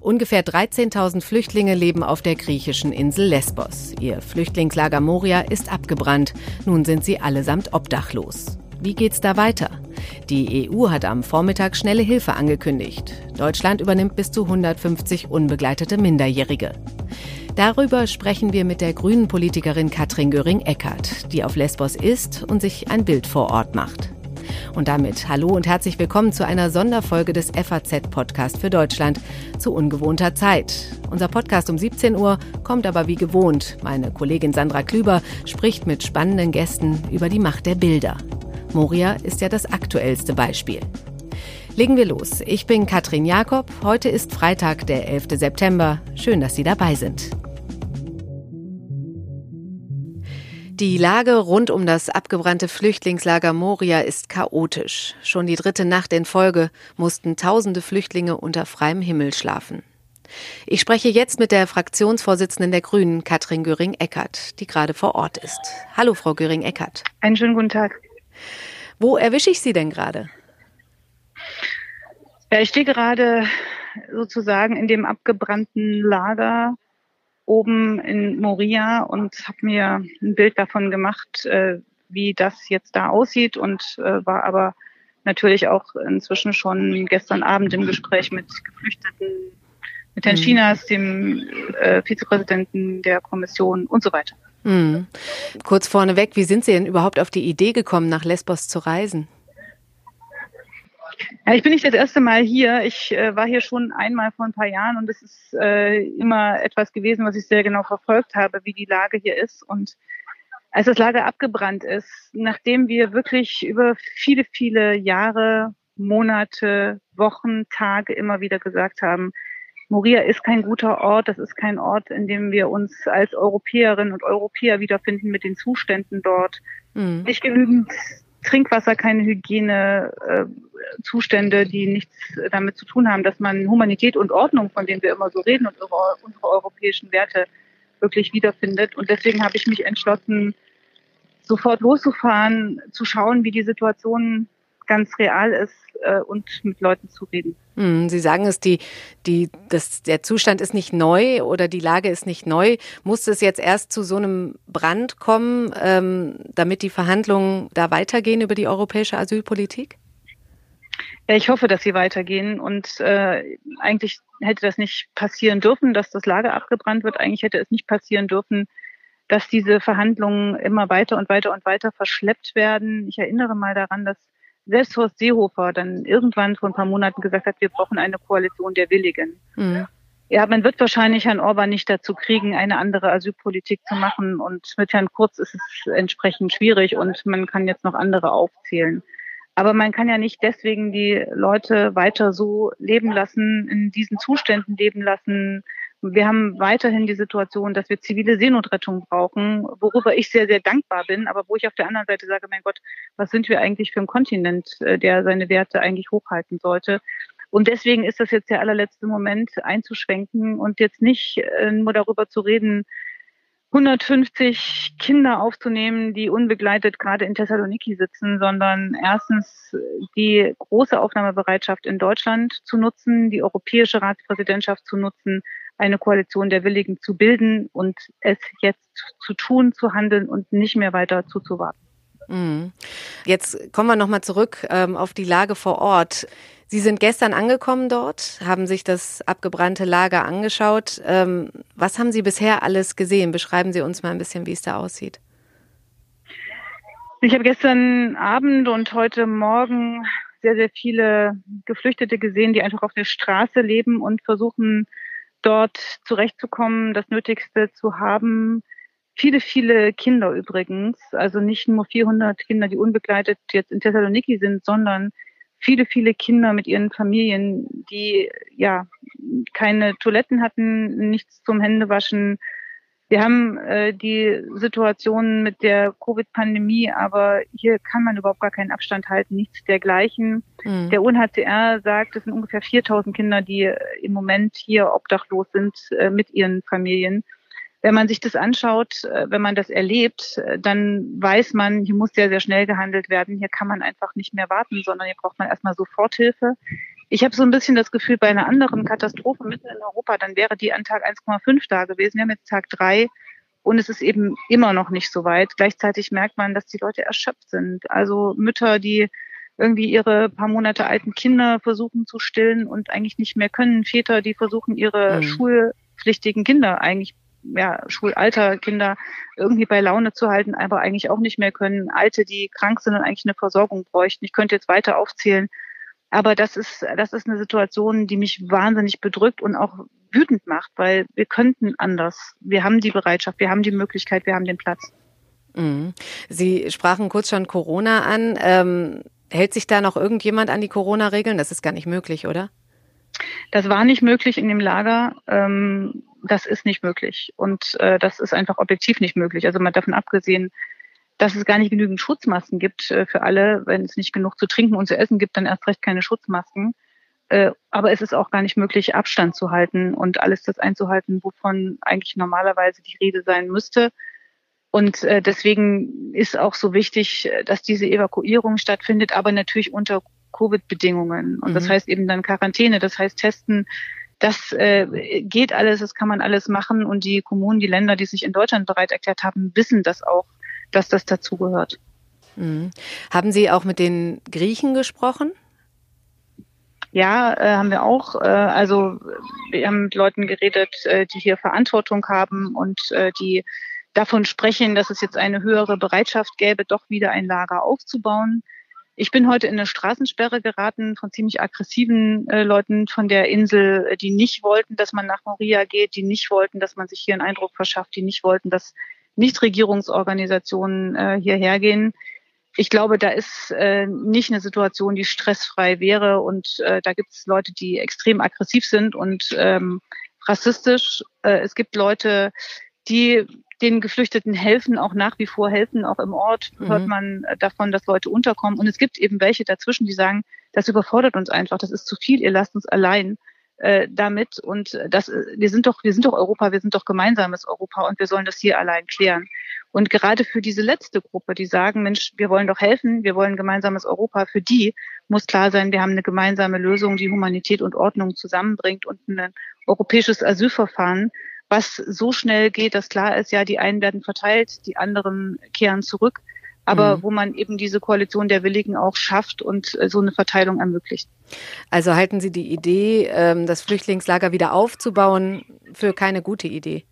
Ungefähr 13.000 Flüchtlinge leben auf der griechischen Insel Lesbos. Ihr Flüchtlingslager Moria ist abgebrannt. Nun sind sie allesamt obdachlos. Wie geht's da weiter? Die EU hat am Vormittag schnelle Hilfe angekündigt. Deutschland übernimmt bis zu 150 unbegleitete Minderjährige. Darüber sprechen wir mit der grünen Politikerin Katrin Göring-Eckardt, die auf Lesbos ist und sich ein Bild vor Ort macht. Und damit hallo und herzlich willkommen zu einer Sonderfolge des FAZ-Podcast für Deutschland zu ungewohnter Zeit. Unser Podcast um 17 Uhr kommt aber wie gewohnt. Meine Kollegin Sandra Klüber spricht mit spannenden Gästen über die Macht der Bilder. Moria ist ja das aktuellste Beispiel. Legen wir los. Ich bin Katrin Jakob. Heute ist Freitag, der 11. September. Schön, dass Sie dabei sind. Die Lage rund um das abgebrannte Flüchtlingslager Moria ist chaotisch. Schon die dritte Nacht in Folge mussten tausende Flüchtlinge unter freiem Himmel schlafen. Ich spreche jetzt mit der Fraktionsvorsitzenden der Grünen, Katrin Göring-Eckardt, die gerade vor Ort ist. Hallo, Frau Göring-Eckardt. Einen schönen guten Tag. Wo erwische ich Sie denn gerade? Ja, ich stehe gerade sozusagen in dem abgebrannten Lager oben in Moria und habe mir ein Bild davon gemacht, äh, wie das jetzt da aussieht und äh, war aber natürlich auch inzwischen schon gestern Abend im Gespräch mit Geflüchteten, mit Herrn mhm. Chinas, dem äh, Vizepräsidenten der Kommission und so weiter. Mhm. Kurz vorneweg, wie sind Sie denn überhaupt auf die Idee gekommen, nach Lesbos zu reisen? Ja, ich bin nicht das erste Mal hier. Ich äh, war hier schon einmal vor ein paar Jahren und es ist äh, immer etwas gewesen, was ich sehr genau verfolgt habe, wie die Lage hier ist. Und als das Lager abgebrannt ist, nachdem wir wirklich über viele, viele Jahre, Monate, Wochen, Tage immer wieder gesagt haben, Moria ist kein guter Ort, das ist kein Ort, in dem wir uns als Europäerinnen und Europäer wiederfinden mit den Zuständen dort. Mhm. Nicht genügend Trinkwasser, keine Hygienezustände, äh, die nichts damit zu tun haben, dass man Humanität und Ordnung, von denen wir immer so reden und unsere europäischen Werte wirklich wiederfindet. Und deswegen habe ich mich entschlossen, sofort loszufahren, zu schauen, wie die Situation ganz real ist äh, und mit Leuten zu reden. Hm, Sie sagen es, die, die, das, der Zustand ist nicht neu oder die Lage ist nicht neu. Muss es jetzt erst zu so einem Brand kommen, ähm, damit die Verhandlungen da weitergehen über die europäische Asylpolitik? Ja, ich hoffe, dass sie weitergehen. Und äh, eigentlich hätte das nicht passieren dürfen, dass das Lager abgebrannt wird. Eigentlich hätte es nicht passieren dürfen, dass diese Verhandlungen immer weiter und weiter und weiter verschleppt werden. Ich erinnere mal daran, dass selbst Horst Seehofer dann irgendwann vor ein paar Monaten gesagt hat, wir brauchen eine Koalition der Willigen. Mhm. Ja, man wird wahrscheinlich Herrn Orban nicht dazu kriegen, eine andere Asylpolitik zu machen. Und mit Herrn Kurz ist es entsprechend schwierig und man kann jetzt noch andere aufzählen. Aber man kann ja nicht deswegen die Leute weiter so leben lassen, in diesen Zuständen leben lassen, wir haben weiterhin die Situation, dass wir zivile Seenotrettung brauchen, worüber ich sehr, sehr dankbar bin, aber wo ich auf der anderen Seite sage, mein Gott, was sind wir eigentlich für ein Kontinent, äh, der seine Werte eigentlich hochhalten sollte? Und deswegen ist das jetzt der allerletzte Moment einzuschwenken und jetzt nicht äh, nur darüber zu reden, 150 Kinder aufzunehmen, die unbegleitet gerade in Thessaloniki sitzen, sondern erstens die große Aufnahmebereitschaft in Deutschland zu nutzen, die europäische Ratspräsidentschaft zu nutzen, eine Koalition der Willigen zu bilden und es jetzt zu tun, zu handeln und nicht mehr weiter zuzuwarten. Mhm. Jetzt kommen wir nochmal zurück ähm, auf die Lage vor Ort. Sie sind gestern angekommen dort, haben sich das abgebrannte Lager angeschaut. Ähm, was haben Sie bisher alles gesehen? Beschreiben Sie uns mal ein bisschen, wie es da aussieht. Ich habe gestern Abend und heute Morgen sehr, sehr viele Geflüchtete gesehen, die einfach auf der Straße leben und versuchen, dort zurechtzukommen, das Nötigste zu haben. Viele, viele Kinder übrigens, also nicht nur 400 Kinder, die unbegleitet jetzt in Thessaloniki sind, sondern viele, viele Kinder mit ihren Familien, die ja keine Toiletten hatten, nichts zum Händewaschen, wir haben äh, die Situation mit der Covid-Pandemie, aber hier kann man überhaupt gar keinen Abstand halten, nichts dergleichen. Mhm. Der UNHCR sagt, es sind ungefähr 4000 Kinder, die äh, im Moment hier obdachlos sind äh, mit ihren Familien. wenn man sich das anschaut, äh, wenn man das erlebt, äh, dann weiß man, hier muss sehr, sehr schnell gehandelt werden. Hier kann man einfach nicht mehr warten, sondern hier braucht man erstmal Soforthilfe. Ich habe so ein bisschen das Gefühl, bei einer anderen Katastrophe mitten in Europa, dann wäre die an Tag 1,5 da gewesen. Wir haben jetzt Tag 3 und es ist eben immer noch nicht so weit. Gleichzeitig merkt man, dass die Leute erschöpft sind. Also Mütter, die irgendwie ihre paar Monate alten Kinder versuchen zu stillen und eigentlich nicht mehr können. Väter, die versuchen, ihre mhm. schulpflichtigen Kinder eigentlich ja, Schulalter Kinder irgendwie bei Laune zu halten, aber eigentlich auch nicht mehr können. Alte, die krank sind und eigentlich eine Versorgung bräuchten. Ich könnte jetzt weiter aufzählen. Aber das ist, das ist eine Situation, die mich wahnsinnig bedrückt und auch wütend macht, weil wir könnten anders. Wir haben die Bereitschaft, wir haben die Möglichkeit, wir haben den Platz. Mhm. Sie sprachen kurz schon Corona an. Ähm, hält sich da noch irgendjemand an die Corona-Regeln? Das ist gar nicht möglich, oder? Das war nicht möglich in dem Lager. Ähm, das ist nicht möglich. Und äh, das ist einfach objektiv nicht möglich. Also mal davon abgesehen, dass es gar nicht genügend Schutzmasken gibt äh, für alle. Wenn es nicht genug zu trinken und zu essen gibt, dann erst recht keine Schutzmasken. Äh, aber es ist auch gar nicht möglich, Abstand zu halten und alles das einzuhalten, wovon eigentlich normalerweise die Rede sein müsste. Und äh, deswegen ist auch so wichtig, dass diese Evakuierung stattfindet, aber natürlich unter Covid-Bedingungen. Und mhm. das heißt eben dann Quarantäne, das heißt Testen, das äh, geht alles, das kann man alles machen und die Kommunen, die Länder, die sich in Deutschland bereit erklärt haben, wissen das auch, dass das dazugehört. Mhm. Haben Sie auch mit den Griechen gesprochen? Ja, äh, haben wir auch. Äh, also wir haben mit Leuten geredet, äh, die hier Verantwortung haben und äh, die davon sprechen, dass es jetzt eine höhere Bereitschaft gäbe, doch wieder ein Lager aufzubauen. Ich bin heute in eine Straßensperre geraten von ziemlich aggressiven äh, Leuten von der Insel, äh, die nicht wollten, dass man nach Moria geht, die nicht wollten, dass man sich hier einen Eindruck verschafft, die nicht wollten, dass Nichtregierungsorganisationen äh, hierher gehen. Ich glaube, da ist äh, nicht eine Situation, die stressfrei wäre. Und äh, da gibt es Leute, die extrem aggressiv sind und ähm, rassistisch. Äh, es gibt Leute, die den Geflüchteten helfen, auch nach wie vor helfen. Auch im Ort mhm. hört man davon, dass Leute unterkommen. Und es gibt eben welche dazwischen, die sagen, das überfordert uns einfach, das ist zu viel, ihr lasst uns allein äh, damit. Und das, äh, wir sind doch, wir sind doch Europa, wir sind doch gemeinsames Europa und wir sollen das hier allein klären. Und gerade für diese letzte Gruppe, die sagen, Mensch, wir wollen doch helfen, wir wollen gemeinsames Europa, für die muss klar sein, wir haben eine gemeinsame Lösung, die Humanität und Ordnung zusammenbringt und ein europäisches Asylverfahren, was so schnell geht, dass klar ist, ja, die einen werden verteilt, die anderen kehren zurück, aber mhm. wo man eben diese Koalition der Willigen auch schafft und äh, so eine Verteilung ermöglicht. Also halten Sie die Idee, ähm, das Flüchtlingslager wieder aufzubauen, für keine gute Idee?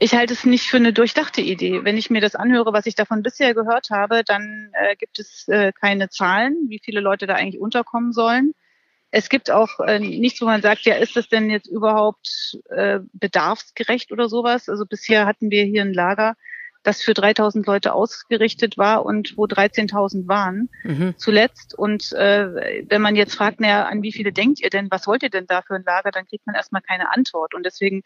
Ich halte es nicht für eine durchdachte Idee. Wenn ich mir das anhöre, was ich davon bisher gehört habe, dann äh, gibt es äh, keine Zahlen, wie viele Leute da eigentlich unterkommen sollen. Es gibt auch äh, nichts, wo man sagt, ja, ist das denn jetzt überhaupt äh, bedarfsgerecht oder sowas? Also bisher hatten wir hier ein Lager, das für 3000 Leute ausgerichtet war und wo 13.000 waren mhm. zuletzt. Und äh, wenn man jetzt fragt, naja, an wie viele denkt ihr denn, was wollt ihr denn da für ein Lager, dann kriegt man erstmal keine Antwort. Und deswegen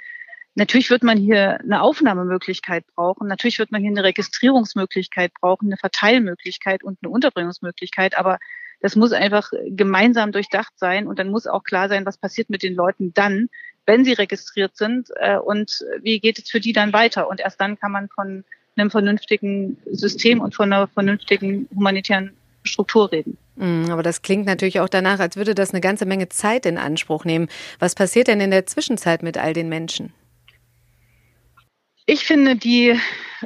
Natürlich wird man hier eine Aufnahmemöglichkeit brauchen. Natürlich wird man hier eine Registrierungsmöglichkeit brauchen, eine Verteilmöglichkeit und eine Unterbringungsmöglichkeit. Aber das muss einfach gemeinsam durchdacht sein und dann muss auch klar sein, was passiert mit den Leuten dann, wenn sie registriert sind äh, und wie geht es für die dann weiter. Und erst dann kann man von einem vernünftigen System und von einer vernünftigen humanitären Struktur reden. Mm, aber das klingt natürlich auch danach, als würde das eine ganze Menge Zeit in Anspruch nehmen. Was passiert denn in der Zwischenzeit mit all den Menschen? Ich finde, die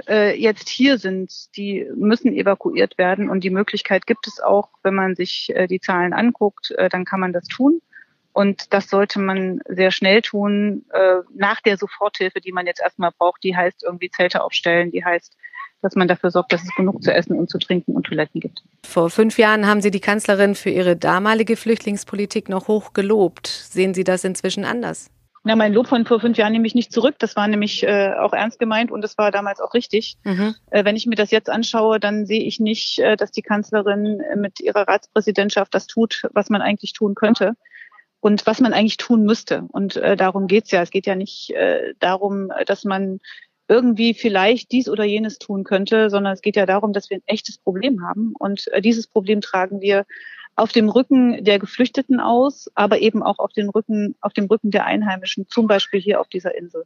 äh, jetzt hier sind, die müssen evakuiert werden und die Möglichkeit gibt es auch, wenn man sich äh, die Zahlen anguckt, äh, dann kann man das tun. Und das sollte man sehr schnell tun, äh, nach der Soforthilfe, die man jetzt erstmal braucht. Die heißt irgendwie Zelte aufstellen, die heißt, dass man dafür sorgt, dass es genug zu essen und zu trinken und Toiletten gibt. Vor fünf Jahren haben Sie die Kanzlerin für ihre damalige Flüchtlingspolitik noch hoch gelobt. Sehen Sie das inzwischen anders? Na, mein Lob von vor fünf Jahren nehme ich nicht zurück. Das war nämlich äh, auch ernst gemeint und das war damals auch richtig. Mhm. Äh, wenn ich mir das jetzt anschaue, dann sehe ich nicht, äh, dass die Kanzlerin mit ihrer Ratspräsidentschaft das tut, was man eigentlich tun könnte und was man eigentlich tun müsste. Und äh, darum geht's ja. Es geht ja nicht äh, darum, dass man irgendwie vielleicht dies oder jenes tun könnte, sondern es geht ja darum, dass wir ein echtes Problem haben. Und äh, dieses Problem tragen wir auf dem Rücken der Geflüchteten aus, aber eben auch auf dem Rücken, auf dem Rücken der Einheimischen, zum Beispiel hier auf dieser Insel.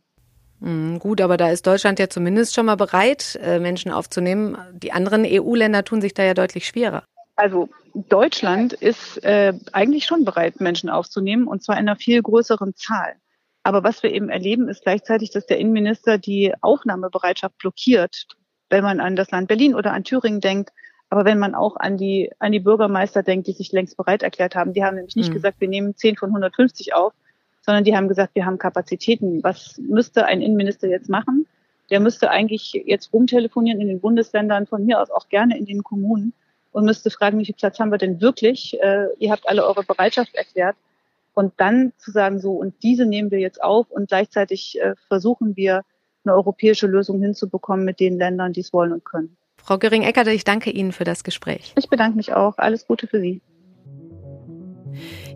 Mhm, gut, aber da ist Deutschland ja zumindest schon mal bereit, äh, Menschen aufzunehmen. Die anderen EU-Länder tun sich da ja deutlich schwerer. Also Deutschland ist äh, eigentlich schon bereit, Menschen aufzunehmen, und zwar in einer viel größeren Zahl. Aber was wir eben erleben, ist gleichzeitig, dass der Innenminister die Aufnahmebereitschaft blockiert, wenn man an das Land Berlin oder an Thüringen denkt. Aber wenn man auch an die, an die Bürgermeister denkt, die sich längst bereit erklärt haben, die haben nämlich nicht mhm. gesagt, wir nehmen 10 von 150 auf, sondern die haben gesagt, wir haben Kapazitäten. Was müsste ein Innenminister jetzt machen? Der müsste eigentlich jetzt rumtelefonieren in den Bundesländern, von mir aus auch gerne in den Kommunen und müsste fragen, wie viel Platz haben wir denn wirklich? Äh, ihr habt alle eure Bereitschaft erklärt und dann zu sagen, so, und diese nehmen wir jetzt auf und gleichzeitig äh, versuchen wir, eine europäische Lösung hinzubekommen mit den Ländern, die es wollen und können. Frau Göring-Eckert, ich danke Ihnen für das Gespräch. Ich bedanke mich auch. Alles Gute für Sie.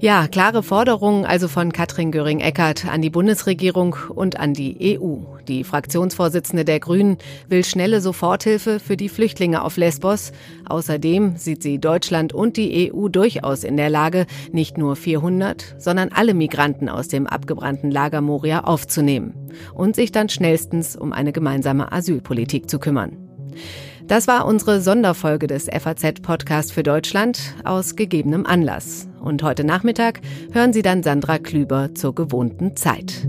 Ja, klare Forderungen also von Katrin Göring-Eckardt an die Bundesregierung und an die EU. Die Fraktionsvorsitzende der Grünen will schnelle Soforthilfe für die Flüchtlinge auf Lesbos. Außerdem sieht sie Deutschland und die EU durchaus in der Lage, nicht nur 400, sondern alle Migranten aus dem abgebrannten Lager Moria aufzunehmen und sich dann schnellstens um eine gemeinsame Asylpolitik zu kümmern. Das war unsere Sonderfolge des FAZ-Podcast für Deutschland aus gegebenem Anlass. Und heute Nachmittag hören Sie dann Sandra Klüber zur gewohnten Zeit.